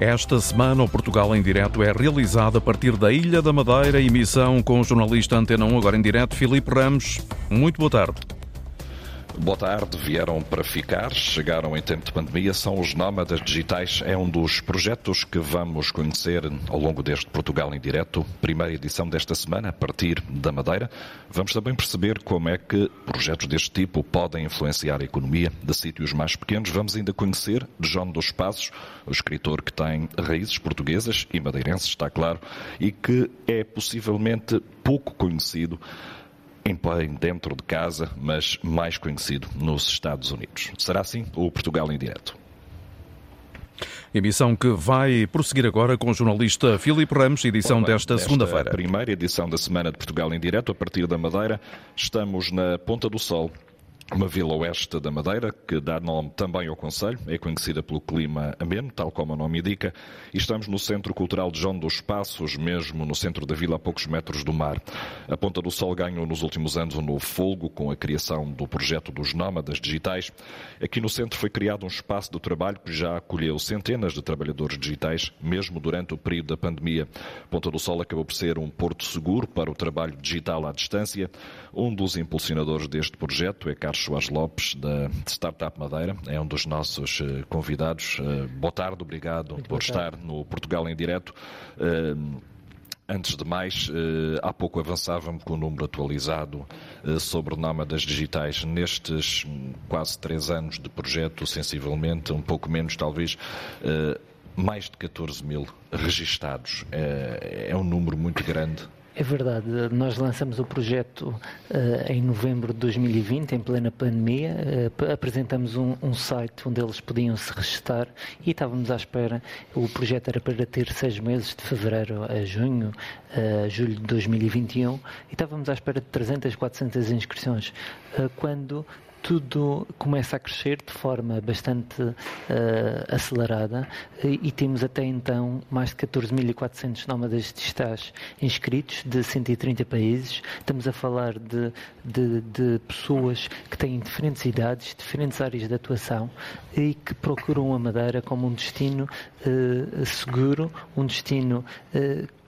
Esta semana, o Portugal em Direto é realizado a partir da Ilha da Madeira, emissão com o jornalista Antena 1, agora em direto, Filipe Ramos. Muito boa tarde. Boa tarde, vieram para ficar, chegaram em tempo de pandemia, são os nómadas digitais. É um dos projetos que vamos conhecer ao longo deste Portugal em Direto, primeira edição desta semana, a partir da Madeira. Vamos também perceber como é que projetos deste tipo podem influenciar a economia de sítios mais pequenos. Vamos ainda conhecer João dos Passos, o escritor que tem raízes portuguesas e madeirenses, está claro, e que é possivelmente pouco conhecido em dentro de casa, mas mais conhecido nos Estados Unidos. Será assim o Portugal em direto. Emissão que vai prosseguir agora com o jornalista Filipe Ramos, edição desta segunda-feira. Primeira edição da Semana de Portugal em Direto, a partir da Madeira. Estamos na Ponta do Sol, uma vila oeste da Madeira, que dá nome também ao Conselho, é conhecida pelo clima ameno, tal como o nome indica, e estamos no Centro Cultural de João dos Passos, mesmo no centro da vila, a poucos metros do mar. A Ponta do Sol ganhou nos últimos anos um novo folgo com a criação do projeto dos Nómadas Digitais. Aqui no centro foi criado um espaço de trabalho que já acolheu centenas de trabalhadores digitais, mesmo durante o período da pandemia. Ponta do Sol acabou por ser um porto seguro para o trabalho digital à distância. Um dos impulsionadores deste projeto é Carlos Soares Lopes, da Startup Madeira, é um dos nossos eh, convidados. Eh, boa tarde, obrigado Muito por estar no Portugal em Direto. Eh, antes de mais, há pouco avançava-me com o número atualizado sobre nómadas digitais. Nestes hum, quase três anos de projeto, sensivelmente, um pouco menos talvez, mais de 14 mil registados. É um número muito grande é verdade, nós lançamos o projeto uh, em novembro de 2020, em plena pandemia. Uh, apresentamos um, um, site onde eles podiam se registrar e estávamos à espera. O projeto era para ter seis meses, de fevereiro a junho, uh, julho de 2021, e estávamos à espera de 300, 400 inscrições. quando tudo começa a crescer de forma bastante uh, acelerada e, e, temos até então mais de 14.400 nómadas digitais inscritos de 130 países. Estamos a falar de, de, de, pessoas que têm diferentes idades, diferentes áreas de atuação e que procuram a Madeira como um destino uh, seguro, um destino uh,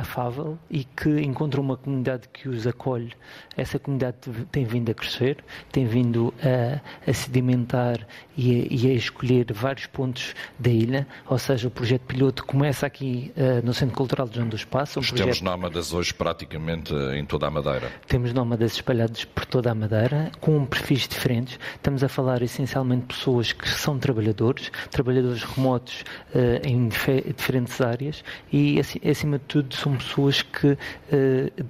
afável e que encontram uma comunidade que os acolhe. Essa comunidade tem vindo a crescer, tem vindo a, a sedimentar e a, e a, escolher vários pontos da ilha, ou seja, o projeto piloto começa aqui uh, no Centro Cultural de João dos Passos. Um projeto... Temos nómadas hoje praticamente em toda a Madeira. Temos nómadas espalhados por toda a Madeira, com perfis diferentes. Estamos a falar essencialmente de pessoas que são trabalhadores, trabalhadores remotos uh, em diferentes áreas e, acima de tudo, são pessoas que uh,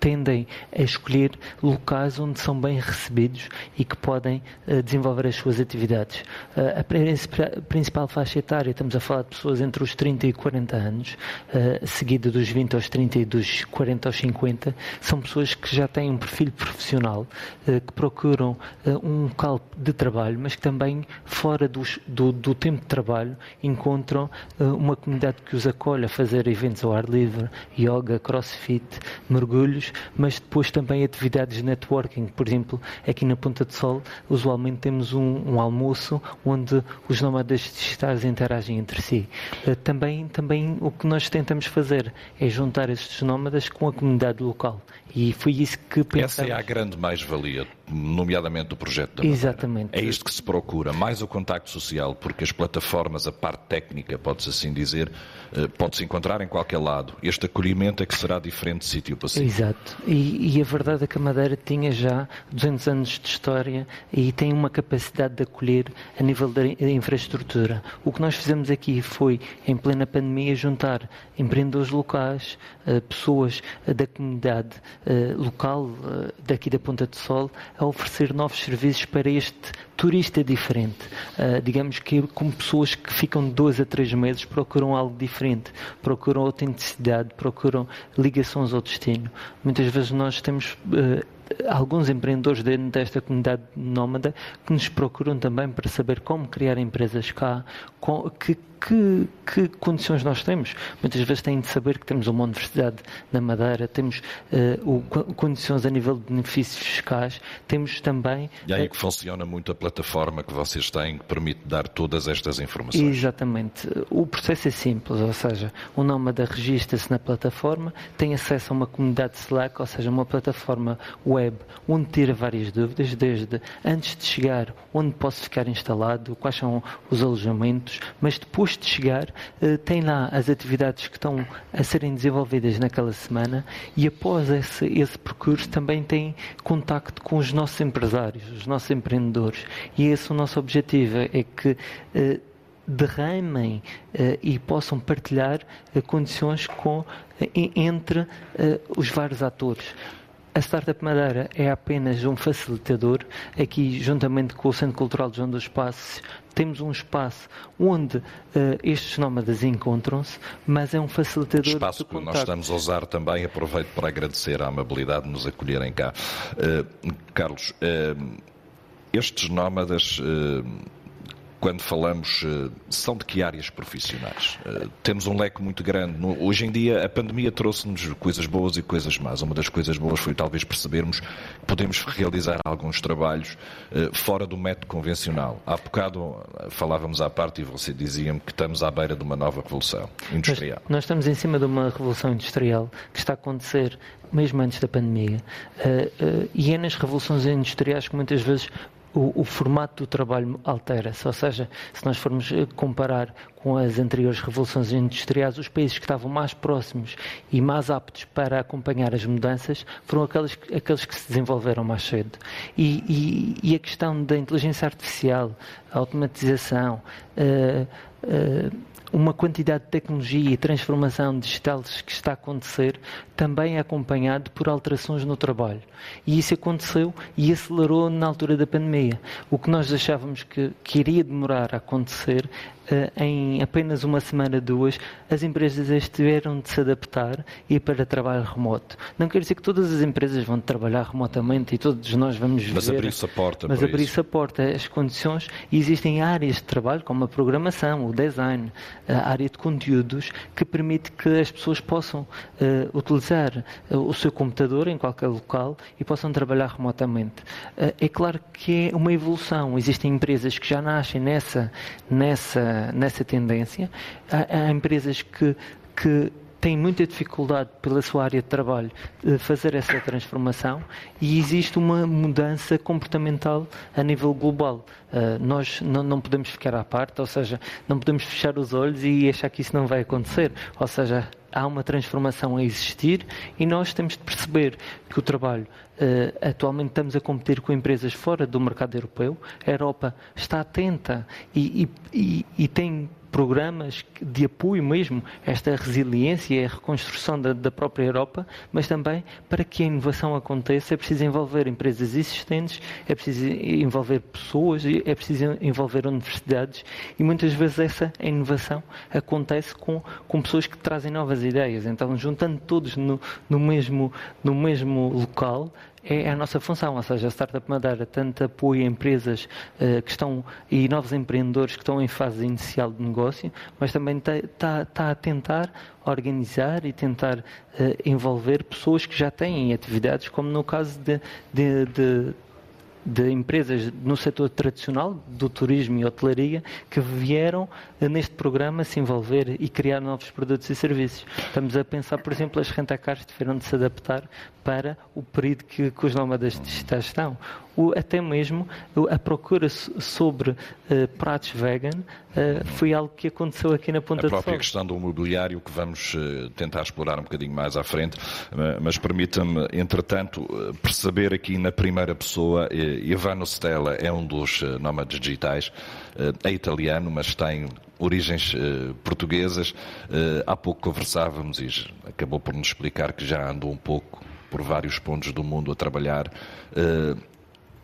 tendem a escolher locais onde são bem recebidos e que podem uh, desenvolver as suas atividades. Uh, a principal faixa etária, estamos a falar de pessoas entre os 30 e 40 anos, uh, seguida dos 20 aos 30 e dos 40 aos 50, são pessoas que já têm um perfil profissional, que procuram um local de trabalho, mas que também, fora dos, do, do, tempo de trabalho, encontram uma comunidade que os acolhe a fazer eventos ao ar livre, yoga, crossfit, mergulhos, mas depois também atividades de networking. Por exemplo, aqui na Ponta de Sol, usualmente temos um, um almoço onde os nómadas digitais interagem entre si. Uh, também, também o que nós tentamos fazer é juntar estes nómadas com a comunidade local. E foi isso que pensamos. Essa é a grande mais-valia, nomeadamente do projeto da Madeira. Exatamente. É isto que se procura, mais o contacto social, porque as plataformas, a parte técnica, pode-se assim dizer, eh, pode-se encontrar em qualquer lado. Este acolhimento é que será diferente de sítio para sítio. Exato. E, e, a verdade é que a Madeira tinha já 200 anos de história e tem uma capacidade de acolher a nível da infraestrutura. O que nós fizemos aqui foi, em plena pandemia, juntar empreendedores locais, eh, pessoas da comunidade eh, local daqui da Ponta de Sol, a oferecer novos serviços para este turista diferente. digamos que como pessoas que ficam de dois a três meses procuram algo diferente, procuram autenticidade, procuram ligações ao destino. Muitas vezes nós temos uh, alguns empreendedores dentro desta comunidade nómada que nos procuram também para saber como criar empresas cá, que, que, que, condições nós temos. Muitas vezes têm de saber que temos uma universidade na Madeira, temos uh, o, condições a nível de benefícios fiscais, temos também. E aí uh, que funciona muito a plataforma que vocês têm, que permite dar todas estas informações. Exatamente. O processo é simples, ou seja, o nómada registra-se na plataforma, tem acesso a uma comunidade Slack, ou seja, uma plataforma web onde tira várias dúvidas, desde antes de chegar, onde posso ficar instalado, quais são os alojamentos, mas depois depois de chegar, eh, tem lá as atividades que estão a serem desenvolvidas naquela semana e após esse, esse percurso também tem contacto com os nossos empresários, os nossos empreendedores. E esse é o nosso objetivo, é que eh, derramem uh, e possam partilhar condições com, entre os vários atores. A Startup Madeira é apenas um facilitador. Aqui, juntamente com o Centro Cultural de João dos Passos, temos um espaço onde uh, estes nómadas encontram-se, mas é um facilitador. Espaço que nós estamos a usar também, aproveito para agradecer a amabilidade de nos acolherem cá. Uh, Carlos, uh, estes nómadas quando falamos, eh, são de que áreas profissionais? Eh, temos um leque muito grande. Hoje em dia, a pandemia trouxe-nos coisas boas e coisas más. Uma das coisas boas foi talvez percebermos que podemos realizar alguns trabalhos eh, fora do método convencional. Há bocado falávamos à parte e você dizia-me que estamos à beira de uma nova revolução industrial. Nós, estamos em cima de uma revolução industrial que está a acontecer mesmo antes da pandemia. E é nas revoluções industriais que muitas vezes o, o, formato do trabalho altera-se, ou seja, se nós formos eh, comparar com as anteriores revoluções industriais, os países que estavam mais próximos e mais aptos para acompanhar as mudanças foram aqueles, aqueles que se desenvolveram mais cedo. E, e, e a questão da inteligência artificial, a automatização, uh, uh, uma quantidade de tecnologia e transformação digital que está a acontecer também é acompanhado por alterações no trabalho. E isso aconteceu e acelerou na altura da pandemia. O que nós achávamos que, que iria demorar a acontecer eh, em apenas uma semana, duas, as empresas tiveram de se adaptar e ir para trabalho remoto. Não quer dizer que todas as empresas vão trabalhar remotamente e todos nós vamos ver. Mas abrir-se a porta. Mas abrir-se a porta, as condições. Existem áreas de trabalho, como a programação, o design, a área de conteúdos, que permite que as pessoas possam uh, utilizar uh, o seu computador em qualquer local e possam trabalhar remotamente. Uh, é claro que é uma evolução. Existem empresas que já nascem nessa, nessa nessa, tendência. Há, há empresas que, que têm muita dificuldade pela sua área de trabalho de fazer essa transformação e existe uma mudança comportamental a nível global. Uh, nós não, não, podemos ficar à parte, ou seja, não podemos fechar os olhos e achar que isso não vai acontecer. Ou seja, há uma transformação a existir e nós temos de perceber que o trabalho, uh, atualmente estamos a competir com empresas fora do mercado europeu, a Europa está atenta e, e, e, tem programas de apoio mesmo a esta resiliência e a reconstrução da, da, própria Europa, mas também para que a inovação aconteça é preciso envolver empresas existentes, é preciso envolver pessoas, é preciso envolver universidades e muitas vezes essa inovação acontece com, com pessoas que trazem novas ideias. Então, juntando todos no, no, mesmo, no mesmo local, é a nossa função, ou seja, a Startup Madeira tanto apoia empresas uh, que estão e novos empreendedores que estão em fase inicial de negócio, mas também está tá a tentar organizar e tentar uh, envolver pessoas que já têm atividades, como no caso de, de, de de empresas no setor tradicional do turismo e hotelaria que vieram neste programa se envolver e criar novos produtos e serviços. Estamos a pensar, por exemplo, as rentacars tiveram de se adaptar para o período que, que os nómadas digitais estão. O, até mesmo a procura sobre uh, pratos vegan uh, foi algo que aconteceu aqui na Ponta do Sol. A própria questão do mobiliário que vamos uh, tentar explorar um bocadinho mais à frente, mas permita-me, entretanto, perceber aqui na primeira pessoa, Ivano Stella é um dos nómadas digitais, é italiano, mas tem origens uh, portuguesas. Há pouco conversávamos e acabou por nos explicar que já andou um pouco por vários pontos do mundo a trabalhar.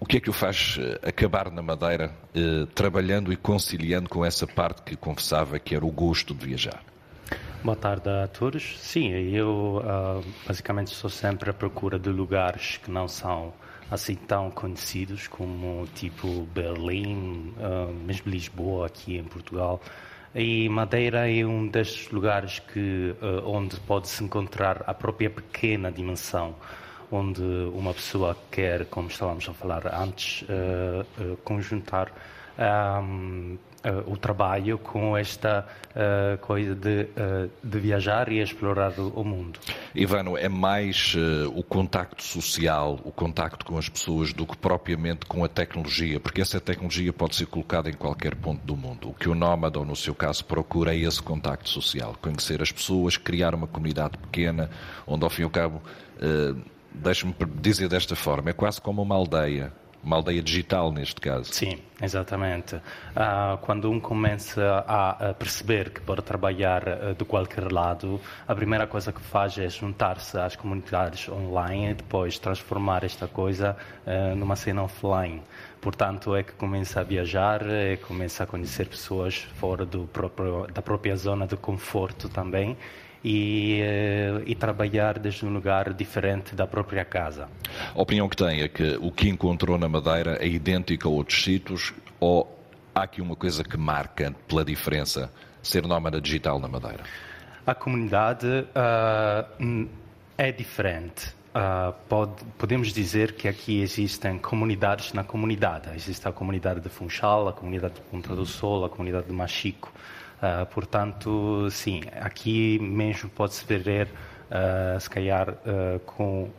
O que é que o faz eh, acabar na Madeira, trabalhando e conciliando com essa parte que confessava que era o gosto de viajar? Boa tarde a todos. Sim, eu uh, basicamente estou sempre à procura de lugares que não são assim tão conhecidos como tipo Berlim, uh, mesmo Lisboa aqui em Portugal. E Madeira é um destes lugares que, uh, onde pode-se encontrar a própria pequena dimensão, onde uma pessoa quer, como estávamos a falar antes, uh, conjuntar um, uh, o trabalho com esta uh, coisa de, uh, de, viajar e explorar o, o mundo. Ivano, é mais o contacto social, o contacto com as pessoas, do que propriamente com a tecnologia, porque essa tecnologia pode ser colocada em qualquer ponto do mundo. O que o nómada, ou no seu caso, procura é esse contacto social, conhecer as pessoas, criar uma comunidade pequena, onde ao fim e ao cabo, deixe-me dizer desta forma, é quase como uma aldeia uma aldeia digital neste caso. Sim, exatamente. Uh, quando um começa a, a, perceber que pode trabalhar uh, de qualquer lado, a primeira coisa que faz é juntar-se às comunidades online e depois transformar esta coisa uh, numa cena offline. Portanto, é que começa a viajar, é que começa a conhecer pessoas fora próprio, da própria zona de conforto também e, eh, e, trabalhar desde um lugar diferente da própria casa. A opinião que tem é que o que encontrou na Madeira é idêntico a outros sítios ou há aqui uma coisa que marca pela diferença ser nómada digital na Madeira? A comunidade uh, é diferente. Uh, pode, podemos dizer que aqui existem comunidades na comunidade. Existe a comunidade de Funchal, a comunidade de Ponta do Sol, a comunidade de Machico. Uh, portanto, sim, aqui mesmo pode-se ver, uh, se calhar, uh, com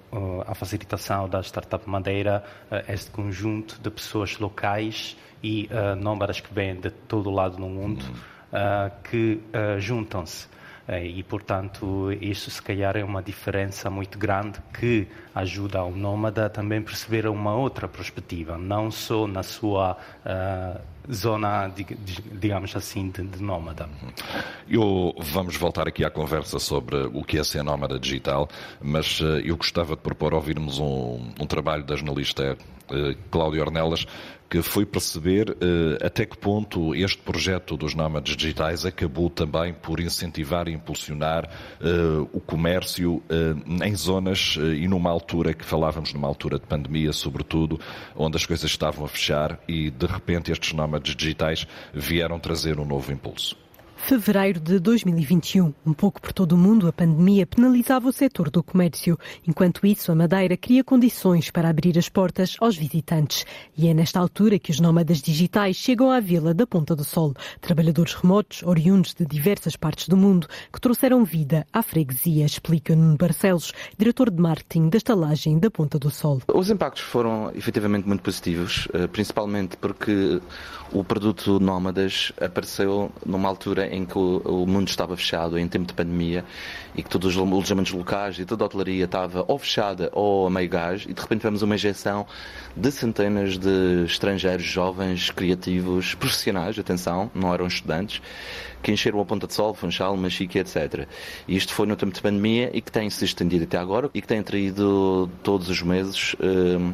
a facilitação da Startup Madeira, este conjunto de pessoas locais e nómadas que vêm de todo o lado do mundo uhum. que juntam-se. E, portanto, isso se calhar é uma diferença muito grande que ajuda o nómada a também perceber uma outra perspectiva, não só na sua zona, digamos assim, de, de nómada. Eu, vamos voltar aqui à conversa sobre o que é ser nómada digital, mas uh, eu gostava de propor ouvirmos um, um trabalho da jornalista uh, Cláudia Ornelas, que foi perceber uh, até que ponto este projeto dos nómadas digitais acabou também por incentivar e impulsionar uh, o comércio em zonas e numa altura que falávamos, numa altura de pandemia, sobretudo, onde as coisas estavam a fechar e de repente estes nómadas digitais vieram trazer um novo impulso. Fevereiro de 2021. Um pouco por todo o mundo, a pandemia penalizava o setor do comércio. Enquanto isso, a Madeira cria condições para abrir as portas aos visitantes. E é nesta altura que os nómadas digitais chegam à vila da Ponta do Sol. Trabalhadores remotos, oriundos de diversas partes do mundo, que trouxeram vida à freguesia, explica Nuno Barcelos, diretor de marketing da estalagem da Ponta do Sol. Os impactos foram efetivamente muito positivos, eh, principalmente porque o produto Nómadas apareceu numa altura em que o, o, mundo estava fechado, em tempo de pandemia, e que todos os alojamentos locais e toda a hotelaria estava ou fechada ou a meio gás, e de repente tivemos uma injeção de centenas de estrangeiros jovens, criativos, profissionais, atenção, não eram estudantes, que encheram a Ponta de Sol, Funchal, Machique, etc. Isto foi no tempo de pandemia e que tem se estendido até agora e que tem atraído todos os meses um,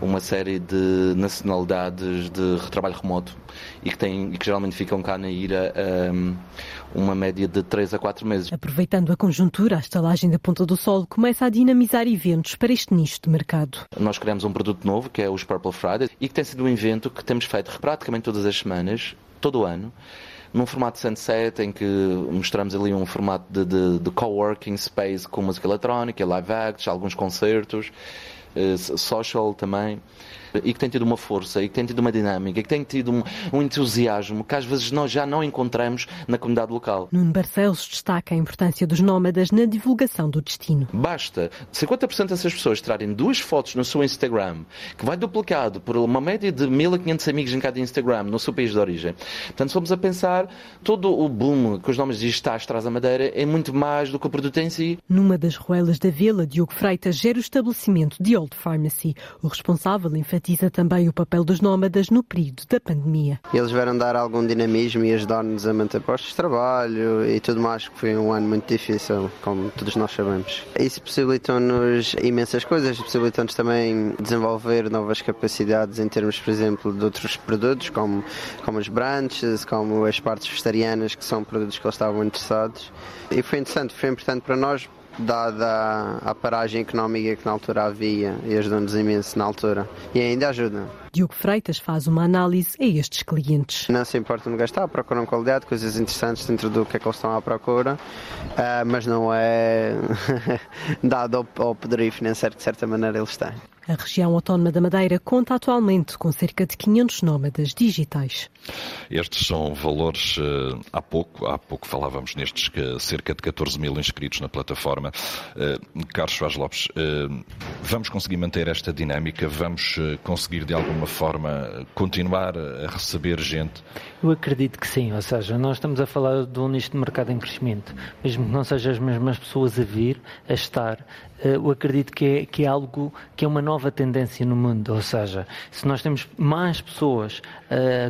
uma série de nacionalidades de trabalho remoto e que, tem, e que geralmente ficam cá na Ira um, uma média de 3 a 4 meses. Aproveitando a conjuntura, a estalagem da Ponta do Sol começa a dinamizar eventos para este nicho de mercado. Nós criamos um produto novo, que é os Purple Friday, e que tem sido um evento que temos feito praticamente todas as semanas, todo o ano, num formato sunset em que mostramos ali um formato de, de, de coworking space com música eletrónica, live acts, alguns concertos, uh, social também e que tem tido uma força, e que tem tido uma dinâmica, e que tem tido um, um entusiasmo que às vezes nós já não encontramos na comunidade local. Nuno Barcelos destaca a importância dos nómadas na divulgação do destino. Basta 50% dessas pessoas trarem duas fotos no seu Instagram, que vai duplicado por uma média de 1500 amigos em cada Instagram no seu país de origem. Portanto, fomos a pensar, todo o boom que os nomes digitais traz à Madeira é muito mais do que o produto em si. Numa das ruelas da vila, Diogo Freitas gera o estabelecimento de World Pharmacy. O responsável enfatiza também o papel dos nómadas no período da pandemia. Eles vieram dar algum dinamismo e ajudar-nos a manter postos de trabalho e tudo mais, que foi um ano muito difícil, como todos nós sabemos. Isso possibilitou-nos imensas coisas, possibilitou-nos também desenvolver novas capacidades em termos, por exemplo, de outros produtos, como, como os brunches, como as partes vegetarianas, que são produtos que eles estavam interessados. E foi interessante, foi importante para nós dada a paragem económica que na altura havia e ajudou-nos imenso na altura e ainda ajuda. Diogo Freitas faz uma análise a estes clientes. Não se importa de gastar, procuram qualidade, coisas interessantes dentro do que é que eles estão à procura, uh, mas não é dado ao, ao poderio financeiro que de certa maneira eles têm. A região autónoma da Madeira conta atualmente com cerca de 500 nómadas digitais. Estes são valores, eh, há pouco, há pouco falávamos nestes, cerca de 14 mil inscritos na plataforma. Eh, Carlos Soares Lopes, eh, vamos conseguir manter esta dinâmica? Vamos conseguir de alguma forma continuar a receber gente? Eu acredito que sim, ou seja, nós estamos a falar de um nicho de mercado em crescimento, mesmo que não sejam as mesmas pessoas a vir, a estar, eu acredito que é, que é algo que é uma nova tendência no mundo, ou seja, se nós temos mais pessoas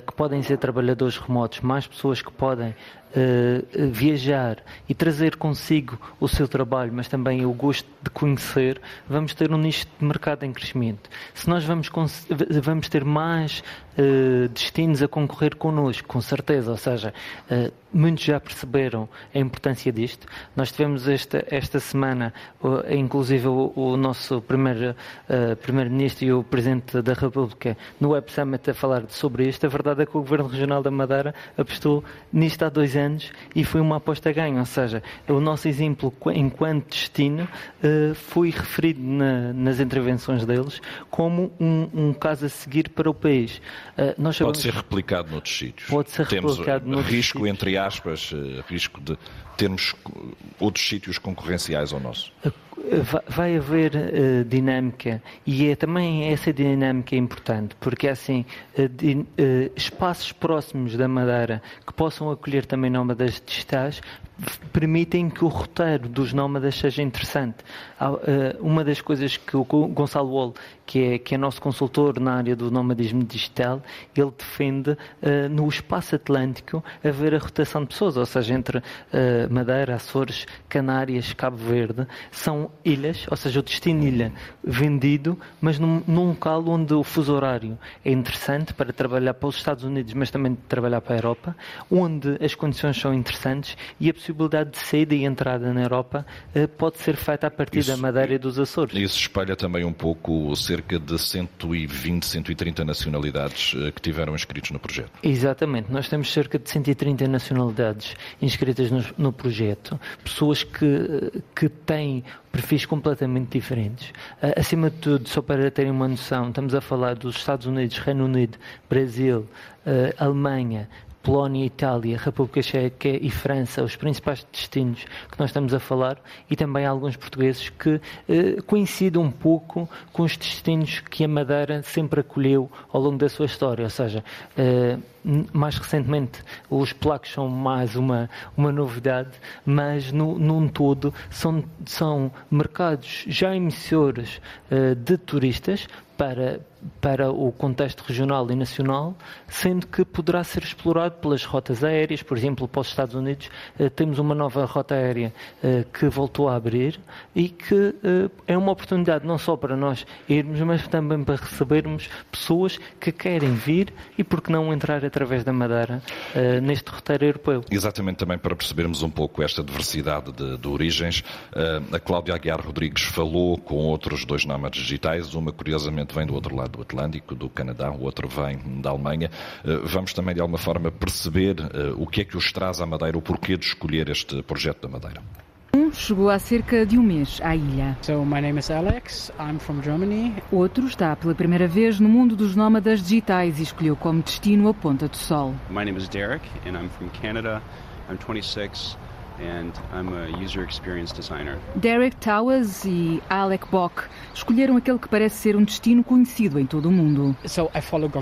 que podem ser trabalhadores remotos, mais pessoas que podem uh, viajar e trazer consigo o seu trabalho, mas também o gosto de conhecer, vamos ter um nicho de mercado em crescimento. Se nós vamos, vamos ter mais uh, destinos a concorrer connosco, com certeza, ou seja, uh, muitos já perceberam a importância disto. Nós tivemos esta, esta semana, inclusive o, o nosso primeiro, primeiro-ministro e o Presidente da República no Web Summit a falar sobre isto. A verdade é que o Governo Regional da Madeira apostou nisto há dois anos e foi uma aposta ganha, ou seja, o nosso exemplo enquanto destino foi referido na, nas intervenções deles como um, um caso a seguir para o país. Uh, sabemos... Pode ser replicado noutros sítios. Pode ser Temos replicado noutros risco, sítios. entre aspas, uh, risco de termos outros sítios concorrenciais ao nosso. Vai haver uh, dinâmica e é também essa dinâmica é importante porque é assim uh, uh, espaços próximos da Madeira que possam acolher também nómadas digitais permitem que o roteiro dos nómadas seja interessante. Uma das coisas que o Gonçalo Wall, que é, que é nosso consultor na área do nomadismo digital, ele defende no espaço atlântico haver a rotação de pessoas, ou seja, entre Madeira, Açores, Canárias, Cabo Verde, são ilhas, ou seja, o destino ilha vendido, mas num, num local onde o fuso horário é interessante para trabalhar para os Estados Unidos, mas também trabalhar para a Europa, onde as condições são interessantes e a possibilidade de saída e entrada na Europa eh, pode ser feita a partir isso, da Madeira e dos Açores. Isso espelha também um pouco cerca de 120, 130 nacionalidades eh, que tiveram inscritos no projeto. Exatamente, nós temos cerca de 130 nacionalidades inscritas no, no projeto, pessoas que, eh, que têm perfis completamente diferentes. Acima de tudo, só para terem uma noção, estamos a falar dos Estados Unidos, Reino Unido, Brasil, Alemanha, Polónia, Itália, República Checa e França, os principais destinos que nós estamos a falar, e também alguns portugueses que eh, coincidem um pouco com os destinos que a Madeira sempre acolheu ao longo da sua história, ou seja, eh, mais recentemente os polacos são mais uma, uma novidade, mas no, num todo são, são mercados já emissores uh, de turistas para, para o contexto regional e nacional, sendo que poderá ser explorado pelas rotas aéreas, por exemplo, para os Estados Unidos, uh, temos uma nova rota aérea uh, que voltou a abrir e que é uma oportunidade não só para nós irmos, mas também para recebermos pessoas que querem vir e, por que não, entrar a através da Madeira uh, neste roteiro europeu. Exatamente também para percebermos um pouco esta diversidade de, de origens. Uh, a Cláudia Aguiar Rodrigues falou com outros dois nómadas digitais, uma curiosamente vem do outro lado do Atlântico, do Canadá, o outro vem da Alemanha. Uh, vamos também de alguma forma perceber o que é que os traz à Madeira, o porquê de escolher este projeto da Madeira. Chegou há cerca de um mês à ilha. So, my name is Alex. I'm from Germany. Outro está pela primeira vez no mundo dos nómadas digitais e escolheu como destino a Ponta do Sol. My name is Derek and I'm from Canada. I'm 26. And I'm a user experience designer. Derek Towers e Alec Bock escolheram aquele que parece ser um destino conhecido em todo o mundo.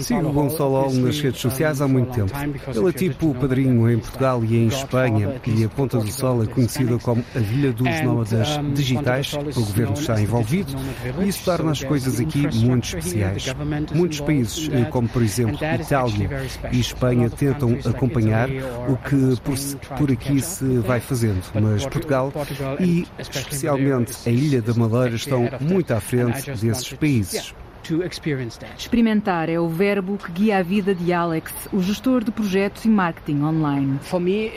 Sigo Gonçalo Hall nas redes sociais há muito tempo. Ele é tipo o padrinho em Portugal e em Espanha e a Ponta do Sol é conhecida como a Vilha dos Nómadas Digitais. O governo está envolvido e isso torna as coisas aqui muito especiais. Muitos países, como por exemplo Itália e Espanha, tentam acompanhar o que por, por aqui se vai fazendo, mas Portugal e especialmente a Ilha da Madeira estão muito à frente desses países. Experimentar é o verbo que guia a vida de Alex, o gestor de projetos e marketing online.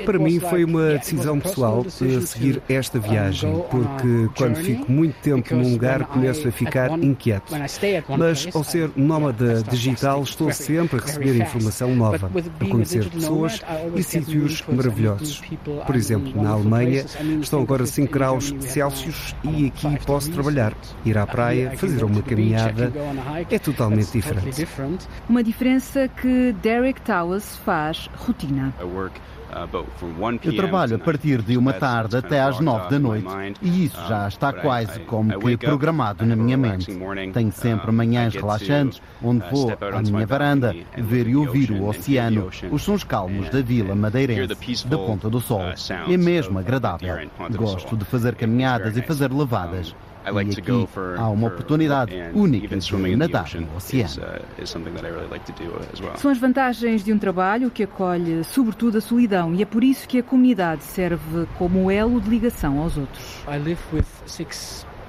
Para mim foi uma decisão pessoal de seguir esta viagem, porque quando fico muito tempo num lugar começo a ficar inquieto. Mas ao ser nómada digital estou sempre a receber informação nova, a conhecer pessoas e sítios maravilhosos. Por exemplo, na Alemanha estão agora 5 graus Celsius e aqui posso trabalhar, ir à praia, fazer uma caminhada é totalmente diferente. Uma diferença que Derek Towers faz rotina. Eu trabalho a partir de uma tarde até às nove da noite e isso já está quase como que programado na minha mente. Tenho sempre manhãs relaxantes onde vou à minha varanda ver e ouvir o oceano, os sons calmos da vila madeirense, da Ponta do Sol. É mesmo agradável. Gosto de fazer caminhadas e fazer levadas. E aqui há uma oportunidade única de nadar no oceano. São as vantagens de um trabalho que acolhe sobretudo a solidão e é por isso que a comunidade serve como elo de ligação aos outros.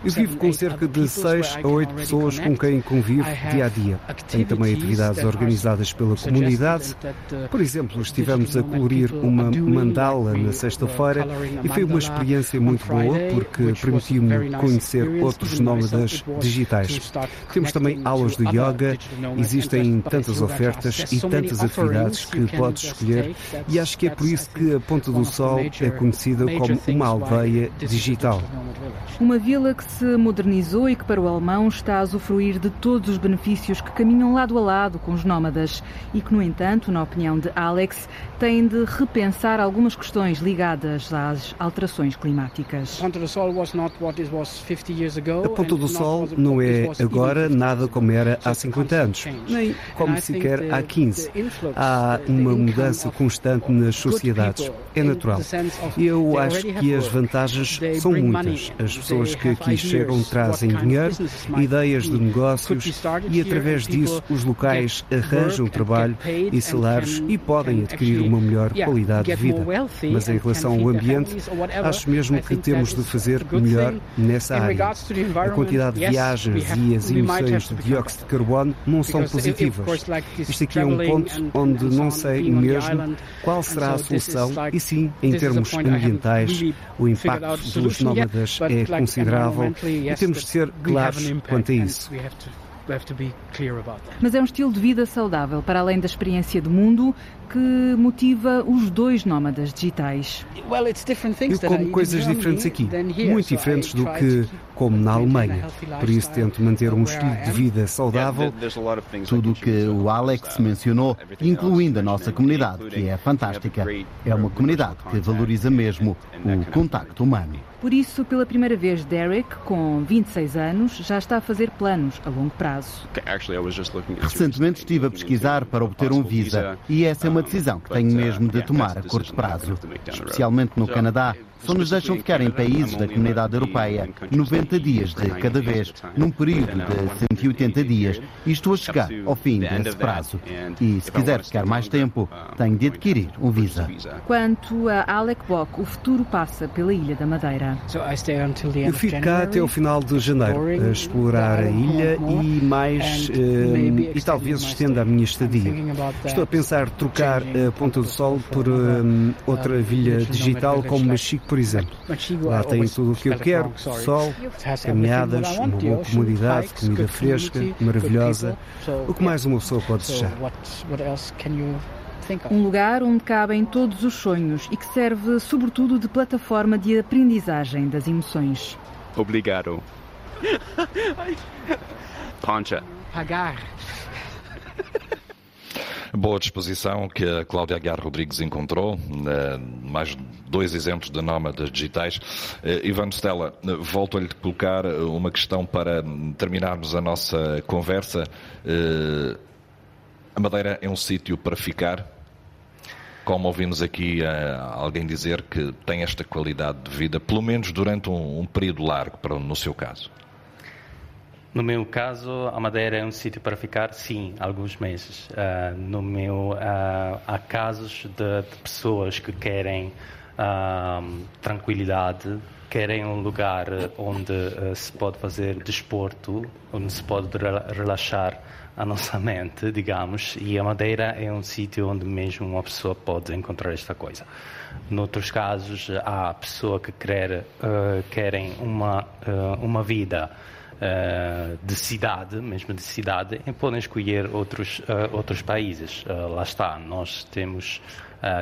Eu vivo com cerca de 6 a 8 pessoas com quem convivo dia a dia. Tenho também atividades organizadas pela comunidade. Por exemplo, estivemos a colorir uma mandala na sexta-feira e foi uma experiência muito boa porque permitiu-me conhecer outros nómadas digitais. Temos também aulas de yoga, existem tantas ofertas e tantas atividades que podes escolher e acho que é por isso que a Ponta do Sol é conhecida como uma aldeia digital. Uma vila que se modernizou e que para o alemão está a usufruir de todos os benefícios que caminham lado a lado com os nómadas e que, no entanto, na opinião de Alex, tem de repensar algumas questões ligadas às alterações climáticas. A Ponta do Sol não é agora nada como era há 50 anos, nem como sequer há 15. Há uma mudança constante nas sociedades. É natural. E eu acho que as vantagens são muitas. As pessoas que aqui chegam trazem dinheiro, ideias de negócios e, através disso, os locais arranjam trabalho e salários e podem adquirir uma melhor qualidade de vida. Mas em relação ao ambiente, acho mesmo que temos de fazer melhor nessa área. A quantidade de viagens e as emissões de dióxido de carbono não são positivas. Isto aqui é um ponto onde não sei mesmo qual será a solução e sim, em termos ambientais, o impacto dos nómadas é considerável e temos de ser claros quanto a isso. Mas é um estilo de vida saudável, para além da experiência do mundo, que motiva os dois nómadas digitais. Eu como coisas diferentes aqui, muito diferentes do que como na Alemanha. Por isso tento manter um estilo de vida saudável. Tudo o que o Alex mencionou, incluindo a nossa comunidade, que é fantástica. É uma comunidade que valoriza mesmo o contacto humano. Por isso, pela primeira vez, Derek, com 26 anos, já está a fazer planos a longo prazo. Recentemente estive a pesquisar para obter um visa e essa é uma decisão que tenho mesmo de tomar a curto prazo, especialmente no Canadá, só nos deixam ficar em países da comunidade europeia 90 dias de cada vez, num período de 180 dias, e estou a chegar ao fim desse prazo. E se quiser ficar mais tempo, tenho de adquirir um visa. Quanto a Alec Bock, o futuro passa pela Ilha da Madeira. Eu fico cá até o final de janeiro, a explorar a ilha e mais, um, e talvez estenda a minha estadia. Estou a pensar trocar a Ponta do Sol por um, outra vilha digital como Mexico por exemplo. Lá tem tudo o que eu quero: sol, caminhadas, uma boa comodidade, comida fresca, maravilhosa. O que mais uma pessoa pode desejar? Um lugar onde cabem todos os sonhos e que serve, sobretudo, de plataforma de aprendizagem das emoções. Obrigado. Pancha. Pagar. Boa disposição que a Cláudia Aguiar Rodrigues encontrou, mais dois exemplos de nómadas digitais. Eh, Ivan Stella, volto a lhe colocar uma questão para terminarmos a nossa conversa. Eh, a Madeira é um sítio para ficar? Como ouvimos aqui eh, alguém dizer que tem esta qualidade de vida, pelo menos durante um, um período largo, para, no seu caso? No meu caso, a Madeira é um sítio para ficar, sim, alguns meses. Uh, no meu, uh, há casos de, de, pessoas que querem uh, tranquilidade, querem um lugar onde se pode fazer desporto, onde se pode relaxar a nossa mente, digamos, e a Madeira é um sítio onde mesmo uma pessoa pode encontrar esta coisa. Noutros casos, há pessoas que quer, querem uma, uma vida uh, de cidade, mesmo de cidade, e podem escolher outros, uh, outros países. Uh, lá está, nós temos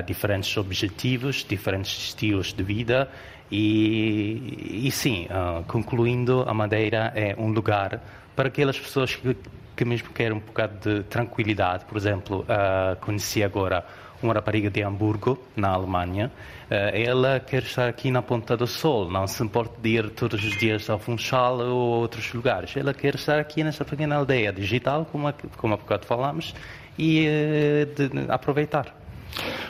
diferentes objetivos, diferentes estilos de vida e, e sim, concluindo, a Madeira é um lugar para aquelas pessoas que, que mesmo querem um bocado de tranquilidade. Por exemplo, conheci agora uma rapariga de Hamburgo, na Alemanha. Eh, ela quer estar aqui na Ponta do Sol, não se importa de ir todos os dias ao Funchal ou outros lugares. Ela quer estar aqui nesta pequena aldeia digital, como, como há bocado falámos, e eh, de aproveitar.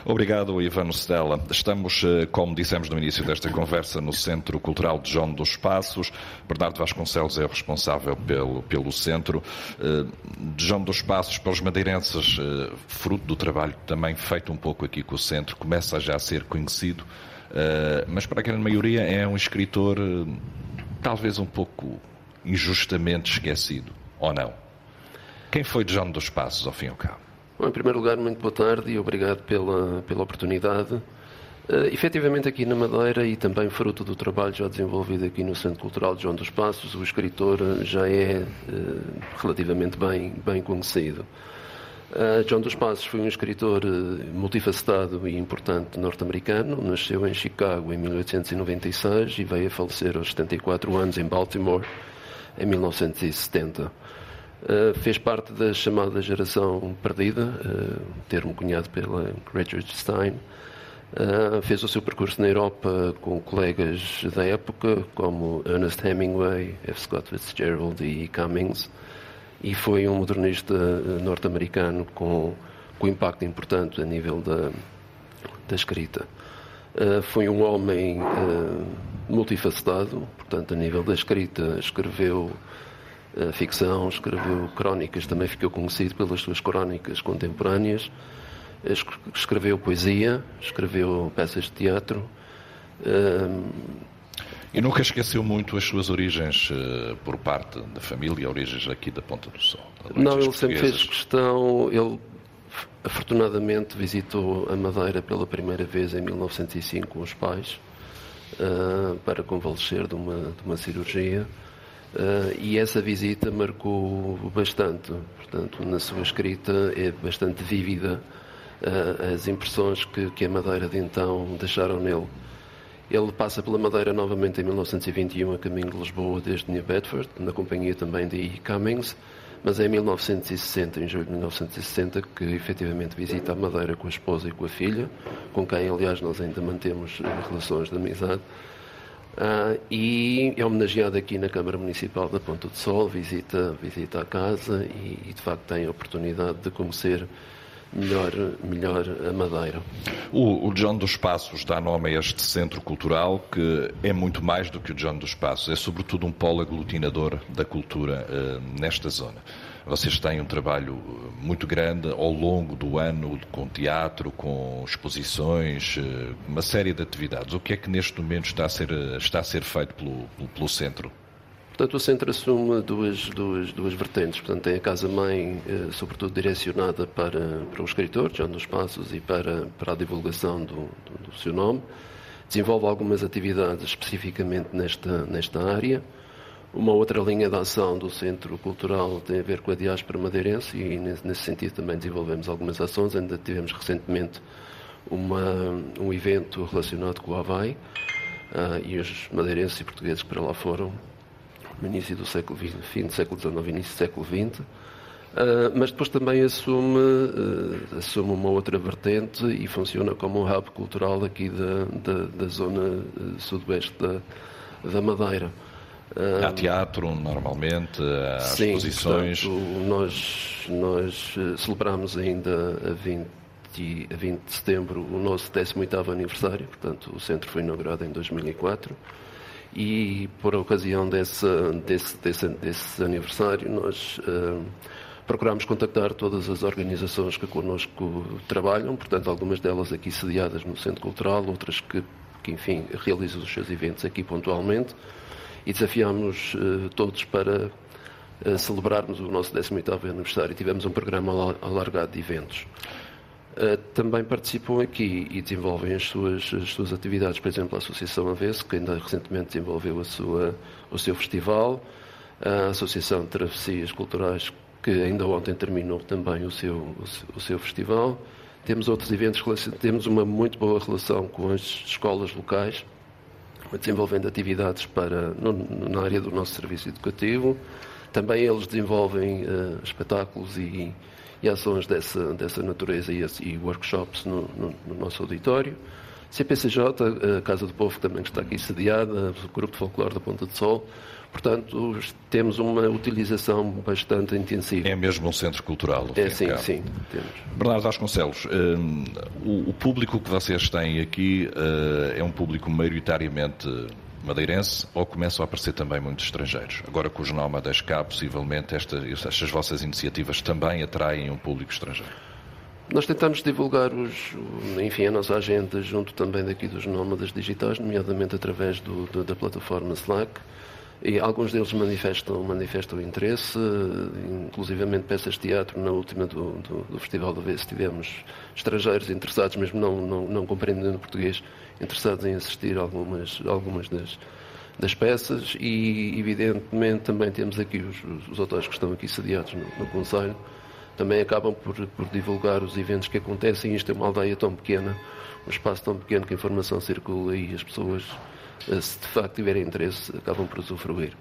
Obrigado, Ivano Stella. Estamos, eh, como dissemos no início desta conversa, no Centro Cultural de João dos Passos. Bernardo Vasconcelos é o responsável pelo, pelo centro. Eh, de João dos Passos, para os madeirenses, eh, fruto do trabalho também feito um pouco aqui com o centro, começa já a ser conhecido, mas para a grande maioria é um escritor talvez um pouco injustamente esquecido, ou não? Quem foi de João dos Passos, ao fim e ao cabo? Bom, em primeiro lugar, muito boa tarde e obrigado pela, pela oportunidade. Uh, efetivamente aqui na Madeira e também fruto do trabalho já desenvolvido aqui no Centro Cultural de João dos Passos, o escritor já é uh, relativamente bem, bem conhecido. Uh, dos Passos foi um escritor multifacetado e importante norte-americano. Nasceu em Chicago em 1896 e veio a falecer aos 74 anos em Baltimore em 1970. Uh, fez parte da chamada geração perdida, uh, termo cunhado pela Richard Stein. Uh, fez o seu percurso na Europa com colegas da época, como Ernest Hemingway, F. Scott Fitzgerald e Cummings, e foi um modernista norte-americano com, com impacto importante a nível da, da escrita. Uh, foi um homem multifacetado, portanto, a nível da escrita, escreveu ficção, escreveu crónicas, também ficou conhecido pelas suas crónicas contemporâneas, escreveu poesia, escreveu peças de teatro. E nunca esqueceu muito as suas origens uh, por parte da família, origens aqui da Ponta do Sol? Não, ele sempre fez questão. Ele, afortunadamente, visitou a Madeira pela primeira vez em 1905 com os pais uh, para convalescer de uma, de uma cirurgia. Uh, e essa visita marcou bastante. Portanto, na sua escrita é bastante vívida uh, as impressões que, que, a Madeira de então deixaram nele. Ele passa pela Madeira novamente em 1921, a caminho de Lisboa, desde New Bedford, na companhia também de E. Cummings, mas é em 1960, em julho de 1960, que efetivamente visita a Madeira com a esposa e com a filha, com quem, aliás, nós ainda mantemos relações de amizade. Uh, e é homenageado aqui na Câmara Municipal da Ponta do Sol, visita, visita a casa e, e, de facto tem a oportunidade de conhecer melhor, melhor a Madeira. O, o John dos Passos dá nome a este centro cultural que é muito mais do que o John dos Passos, é sobretudo um polo aglutinador da cultura uh, nesta zona. Vocês têm um trabalho muito grande ao longo do ano com teatro, com exposições, eh, uma série de atividades. O que é que neste momento está a ser, está a ser feito pelo, pelo, pelo centro? Portanto, o centro assume duas, duas, duas vertentes. Portanto, tem a casa-mãe, eh, sobretudo direcionada para, para o escritor, João dos Passos, e para, para a divulgação do, do, do seu nome. Desenvolve algumas atividades especificamente nesta, nesta área. Uma outra linha de ação do Centro Cultural tem a ver com a diáspora madeirense e, nesse sentido, também desenvolvemos algumas ações. Ainda tivemos recentemente uma, um evento relacionado com o Havaí uh, e os madeirenses e portugueses para lá foram no início do século XX, fim do século XIX, início do século XX. Uh, mas depois também assume, uh, assume uma outra vertente e funciona como um hub cultural aqui da, da, da zona sudoeste da, da Madeira. Há teatro, normalmente, há sim, exposições. Portanto, nós, nós celebramos ainda a 20, a 20 de setembro o nosso 18º aniversário, portanto o centro foi inaugurado em 2004 e por ocasião desse, desse, desse, desse aniversário nós uh, procuramos contactar todas as organizações que connosco trabalham, portanto, algumas delas aqui sediadas no Centro Cultural, outras que, que enfim, realizam os seus eventos aqui pontualmente, e desafiámos uh, todos para uh, celebrarmos o nosso 18º aniversário. Tivemos um programa alargado de eventos. Uh, também participam aqui e desenvolvem as suas, as suas atividades, por exemplo, a Associação Avesso, que ainda recentemente desenvolveu a sua, o seu festival, a Associação de Travessias Culturais que ainda ontem terminou também o seu, o seu festival. Temos outros eventos, temos uma muito boa relação com as escolas locais, desenvolvendo atividades para, no, na área do nosso serviço educativo. Também eles desenvolvem uh, espetáculos e, e, ações dessa, dessa natureza e, e workshops no, no, no, nosso auditório. CPCJ, a Casa do Povo, também está aqui sediada, o Grupo de Folclore da Ponta de Sol, Portanto, temos uma utilização bastante intensiva. É mesmo um centro cultural. É, sim, sim. Temos. Bernardo Vasconcelos, um, o, o, público que vocês têm aqui uh, é um público maioritariamente madeirense ou começam a aparecer também muitos estrangeiros? Agora com os nómadas cá, possivelmente esta, estas vossas iniciativas também atraem um público estrangeiro? Nós tentamos divulgar os, enfim, a nossa agenda junto também daqui dos nómadas digitais, nomeadamente através do, da plataforma Slack. E alguns deles manifestam, manifestam interesse, inclusivamente peças de teatro. Na última do, do, do Festival da Vez tivemos estrangeiros interessados, mesmo não, não, não compreendendo português, interessados em assistir algumas, algumas das, das peças e, evidentemente, também temos aqui os, os autores que estão aqui sediados no, no Conselho, também acabam por, por divulgar os eventos que acontecem. Isto é uma aldeia tão pequena, um espaço tão pequeno que a informação circula e as pessoas se de facto tiverem interesse, acabam por usufruir.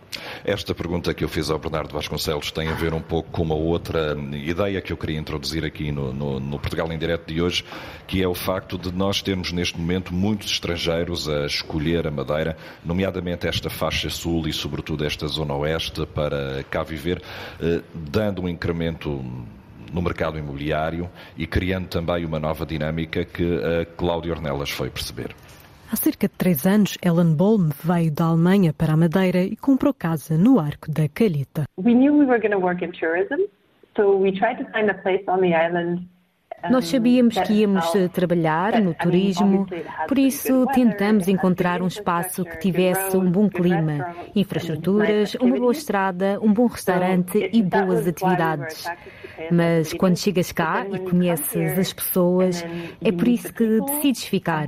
Esta pergunta que eu fiz ao Bernardo Vasconcelos tem a ver um pouco com uma outra ideia que eu queria introduzir aqui no, no, no Portugal em Direto de hoje, que é o facto de nós termos neste momento muitos estrangeiros a escolher a Madeira, nomeadamente esta faixa sul e sobretudo esta zona oeste, para cá viver, eh, dando um incremento no mercado imobiliário e criando também uma nova dinâmica que a Cláudia Ornelas foi perceber. Há cerca de três anos, Ellen Bolm veio da Alemanha para a Madeira e comprou casa no Arco da Calheta. We knew we were going to work in tourism, so we tried to find a place on the island nós sabíamos que íamos eh, trabalhar no turismo, por isso tentamos encontrar um espaço que tivesse um bom clima, infraestruturas, uma boa estrada, um bom restaurante e boas atividades. Mas quando chegas cá e conheces as pessoas, é por isso que decides ficar.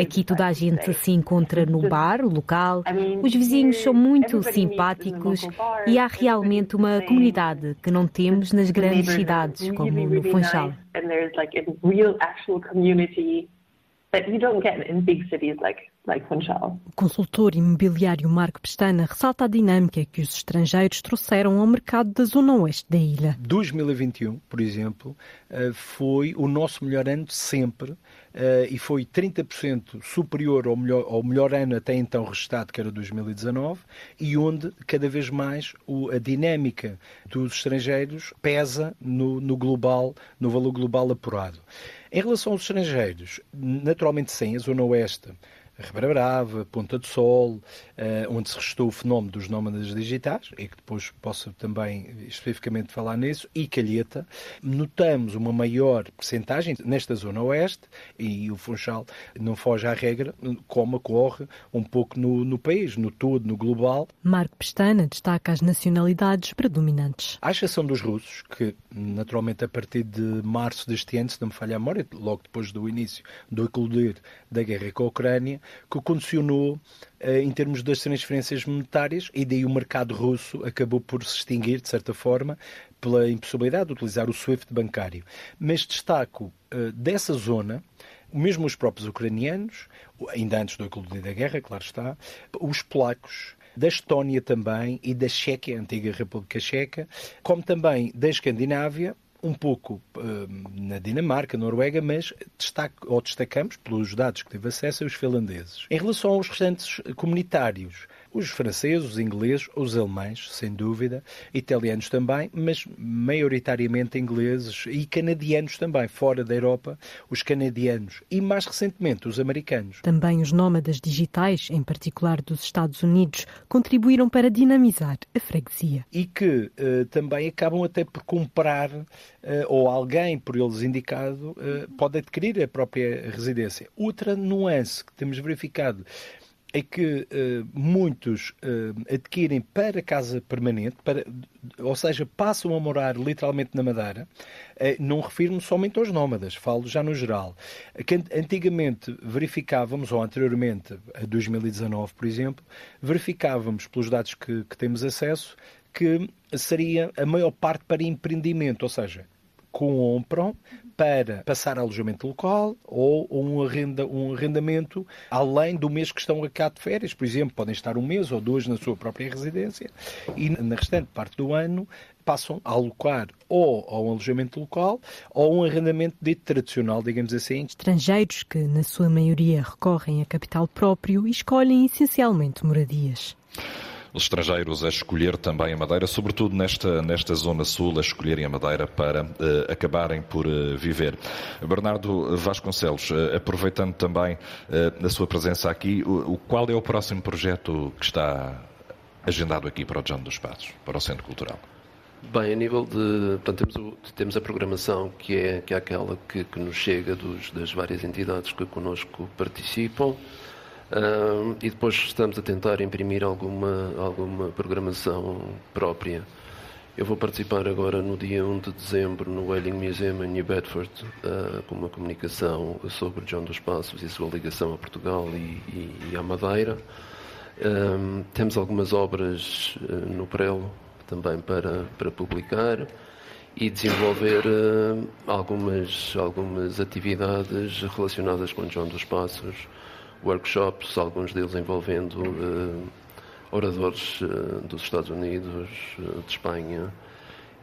Aqui toda a gente se encontra no bar local, os vizinhos são muito simpáticos e há realmente uma comunidade que não temos nas grandes cidades, como no Funchal and there's like a real actual community that you don't get in big cities like O consultor imobiliário Marco Pestana ressalta a dinâmica que os estrangeiros trouxeram ao mercado da zona oeste da ilha. 2021, por exemplo, eh, foi o nosso melhor ano sempre uh, e foi 30% superior ao melhor, ao melhor ano até então registado, que era 2019, e onde cada vez mais a dinâmica dos estrangeiros pesa no, no global, no valor global apurado. Em relação aos estrangeiros, naturalmente sim, a Zona Oeste Ribeira Brava, Ponta do Sol, eh, onde se restou o fenómeno dos nómadas digitais, e que depois posso também especificamente falar nisso, e Calheta, notamos uma maior percentagem nesta zona oeste, e o Funchal não foge à regra, como ocorre um pouco no, no país, no todo, no global. Marco Pestana destaca as nacionalidades predominantes. À exceção dos russos, que naturalmente a partir de março deste ano, se não me falha a memória, logo depois do início do eclodir da guerra com a Ucrânia, que condicionou eh, em termos das transferências monetárias e daí o mercado russo acabou por se extinguir, de certa forma, pela impossibilidade de utilizar o SWIFT bancário. Mas destaco eh, dessa zona, mesmo os próprios ucranianos, ainda antes do eclodir da guerra, claro está, os polacos, da Estónia também e da Chequia, antiga República Checa, como também da Escandinávia, um pouco uh, na Dinamarca, Noruega, mas destaque, ou destacamos, pelos dados que tive acesso, os finlandeses. Em relação aos restantes comunitários, os franceses, os ingleses, os alemães, sem dúvida, italianos também, mas maioritariamente ingleses e canadianos também, fora da Europa, os canadianos e mais recentemente os americanos. Também os nómadas digitais, em particular dos Estados Unidos, contribuíram para dinamizar a freguesia. E que uh, também acabam até por comprar, uh, ou alguém por eles indicado, uh, pode adquirir a própria residência. Outra nuance que temos verificado é que uh, muitos uh, adquirem para casa permanente, para, ou seja, passam a morar literalmente na Madeira. Uh, não refiro-me somente aos nómadas, falo já no geral. Antigamente verificávamos, ou anteriormente, a 2019, por exemplo, verificávamos, pelos dados que, que temos acesso, que seria a maior parte para empreendimento, ou seja, compram para passar alojamento local ou um, arrenda, um arrendamento além do mês que estão cá de férias. Por exemplo, podem estar um mês ou dois na sua própria residência e na restante parte do ano passam a alocar ou a um alojamento local ou um arrendamento dito tradicional, digamos assim. Estrangeiros que, na sua maioria, recorrem a capital próprio e escolhem essencialmente moradias estrangeiros a escolher também a Madeira, sobretudo nesta, nesta zona sul, a escolherem a Madeira para uh, acabarem por uh, viver. Bernardo Vasconcelos, uh, aproveitando também a sua presença aqui, o, o, qual é o próximo projeto que está agendado aqui para o John dos Passos, para o Centro Cultural? Bem, a nível de. Portanto, temos, o, temos a programação que é, que é aquela que, que nos chega dos, das várias entidades que connosco participam. Uh, e depois estamos a tentar imprimir alguma, alguma programação própria. Eu vou participar agora no dia 1 de dezembro no Whaling Museum em New Bedford uh, com uma comunicação sobre John dos Passos e sua ligação a Portugal e, e, e à Madeira. Temos algumas obras uh, no Prelo também para, para publicar e desenvolver algumas, algumas atividades relacionadas com John dos Passos workshops, alguns deles envolvendo uh, oradores uh, dos Estados Unidos, uh, de Espanha.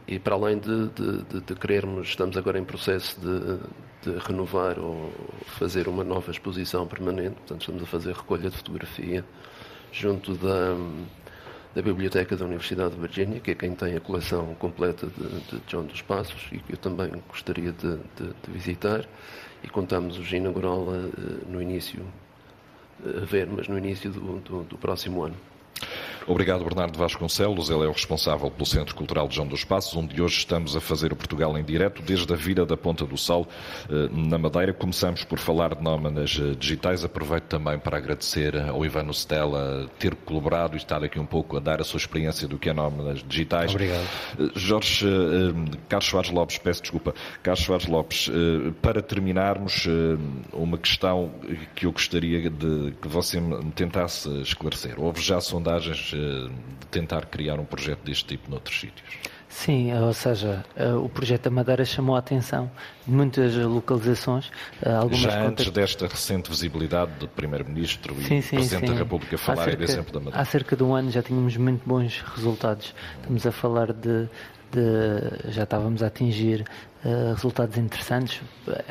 E para além de, de, de, querermos, estamos agora em processo de, de, renovar ou fazer uma nova exposição permanente, portanto, estamos a fazer recolha de fotografia junto da, da Biblioteca da Universidade de Virgínia, que é quem tem a coleção completa de, John dos Passos e que eu também gostaria de, visitar. E contamos o inaugural no início a ver, mas no início do, do, do próximo ano. Obrigado, Bernardo Vasconcelos. Ele é o responsável pelo Centro Cultural de João dos Passos, onde hoje estamos a fazer o Portugal em direto, desde a Vila da Ponta do Sol, eh, na Madeira. Começamos por falar de nómadas eh, digitais. Aproveito também para agradecer ao Ivano Stella ter colaborado e estar aqui um pouco a dar a sua experiência do que é nómadas digitais. Obrigado. Eh, Jorge Carlos Soares Lopes, peço desculpa. Carlos Soares Lopes, para terminarmos, uma questão que eu gostaria de que você me tentasse esclarecer. Houve já sondagens de tentar criar um projeto deste tipo noutros sítios? Sim, ou seja, eh, o projeto da Madeira chamou a atenção de muitas localizações. Eh, algumas Já antes desta recente visibilidade do Primeiro-Ministro e sim, sim, Presidente sim. da República falarem do exemplo da Madeira. Há cerca de um ano já tínhamos muito bons resultados. Estamos a falar de, de já estávamos a atingir resultados interessantes.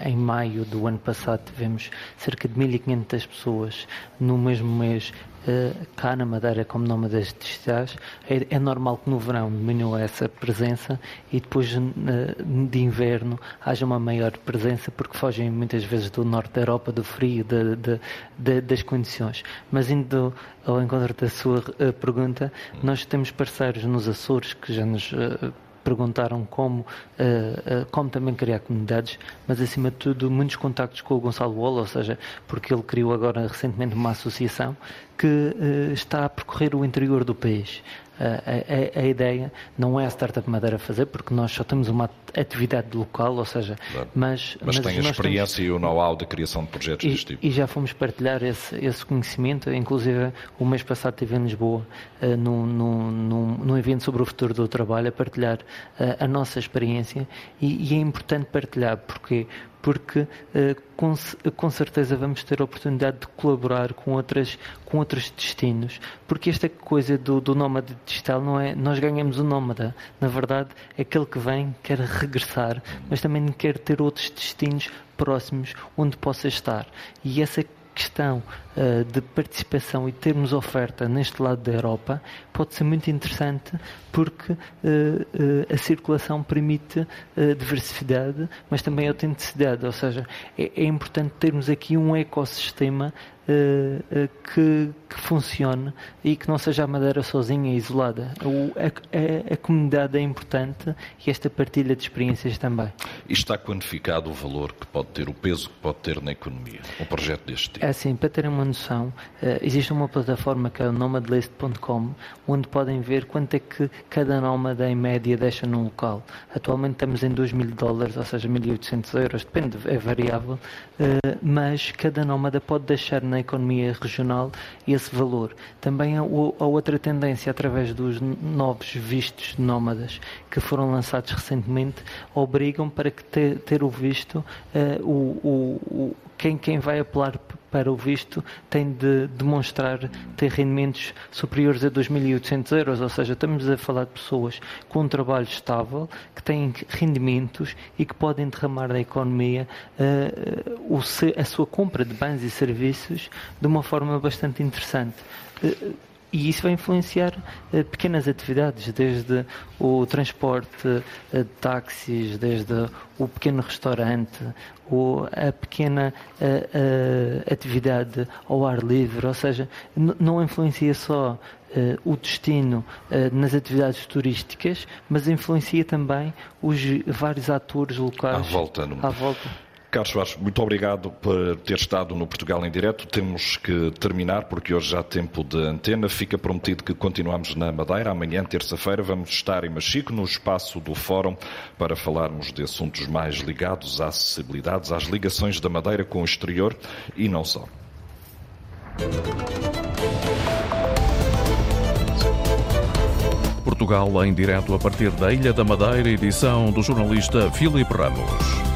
Em maio do ano passado tivemos cerca de 1.500 pessoas no mesmo mês uh, cá na Madeira como nómadas digitais. É, é normal que no verão diminua essa presença e depois uh, de inverno haja uma maior presença porque fogem muitas vezes do norte da Europa, do frio, de, de, de, das condições. Mas indo ao encontro da sua pergunta, nós temos parceiros nos Açores que já nos perguntaram como, uh, como também criar comunidades, mas acima de tudo muitos contactos com o Gonçalo Wall, ou seja, porque ele criou agora recentemente uma associação que uh, está a percorrer o interior do país. A, a, a, ideia não é a Startup Madeira fazer, porque nós só temos uma atividade local, ou seja, claro. mas, mas, mas tem a experiência temos... e o know-how de criação de projetos e, deste tipo. E já fomos partilhar esse, esse conhecimento, inclusive o mês passado estive em Lisboa, uh, num, num, num, evento sobre o futuro do trabalho, a partilhar uh, a nossa experiência e, e, é importante partilhar, porque porque com, com certeza vamos ter a oportunidade de colaborar com, outras, com outros destinos, porque esta coisa do, do nómada digital não é nós ganhamos o nómada, na verdade é aquele que vem quer regressar, mas também quer ter outros destinos próximos onde possa estar. E essa questão uh, de participação e termos oferta neste lado da Europa pode ser muito interessante porque uh, uh, a circulação permite diversidade, mas também autenticidade, ou seja, é, é importante termos aqui um ecossistema que, que, funcione e que não seja a Madeira sozinha, isolada. O, a, a, a, comunidade é importante e esta partilha de experiências também. E está quantificado o valor que pode ter, o peso que pode ter na economia, um projeto deste tipo? É assim, para terem uma noção, existe uma plataforma que é o nomadlist.com, onde podem ver quanto é que cada nómada em média deixa num local. Atualmente estamos em 2 mil dólares, ou seja, 1.800 euros, depende, é variável, mas cada nómada pode deixar na economia regional esse valor. Também há outra tendência, através dos novos vistos nómadas que foram lançados recentemente, obrigam para que ter, ter o visto, uh, o, o, o, quem, quem vai apelar para o visto tem de demonstrar ter rendimentos superiores a 2.800 euros, ou seja, estamos a falar de pessoas com um trabalho estável, que têm rendimentos e que podem derramar na economia uh, a sua compra de bens e serviços de uma forma bastante interessante. Uh, e isso vai influenciar uh, pequenas atividades, desde o transporte uh, de táxis, desde o pequeno restaurante, ou a pequena uh, atividade ao ar livre, ou seja, não influencia só o destino nas atividades turísticas, mas influencia também os vários atores locais à volta. À volta. Carlos Soares, muito obrigado por ter estado no Portugal em Direto. Temos que terminar porque hoje já tempo de antena. Fica prometido que continuamos na Madeira. Amanhã, terça-feira, vamos estar em Machico, no espaço do Fórum, para falarmos de assuntos mais ligados às acessibilidades, às ligações da Madeira com o exterior e não só. Portugal em direto a partir da Ilha da Madeira, edição do jornalista Filipe Ramos.